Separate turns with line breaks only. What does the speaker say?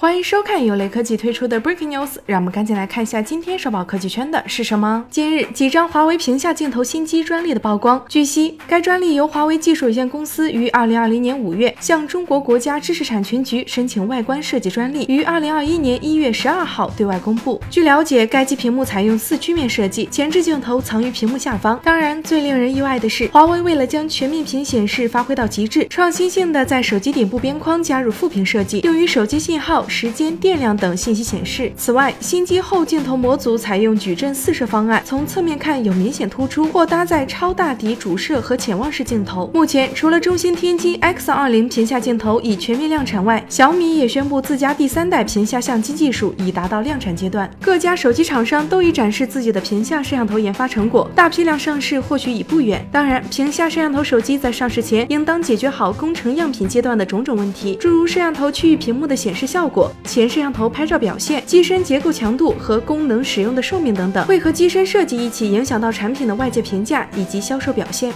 欢迎收看由雷科技推出的 Breaking News，让我们赶紧来看一下今天刷爆科技圈的是什么。近日，几张华为屏下镜头新机专利的曝光。据悉，该专利由华为技术有限公司于二零二零年五月向中国国家知识产权局申请外观设计专利，于二零二一年一月十二号对外公布。据了解，该机屏幕采用四曲面设计，前置镜头藏于屏幕下方。当然，最令人意外的是，华为为了将全面屏显示发挥到极致，创新性的在手机顶部边框加入副屏设计，用于手机信号。时间、电量等信息显示。此外，新机后镜头模组采用矩阵四摄方案，从侧面看有明显突出，或搭载超大底主摄和潜望式镜头。目前，除了中兴天机 X20 屏下镜头已全面量产外，小米也宣布自家第三代屏下相机技术已达到量产阶段。各家手机厂商都已展示自己的屏下摄像头研发成果，大批量上市或许已不远。当然，屏下摄像头手机在上市前，应当解决好工程样品阶段的种种问题，诸如摄像头区域屏幕的显示效果前摄像头拍照表现、机身结构强度和功能使用的寿命等等，会和机身设计一起影响到产品的外界评价以及销售表现。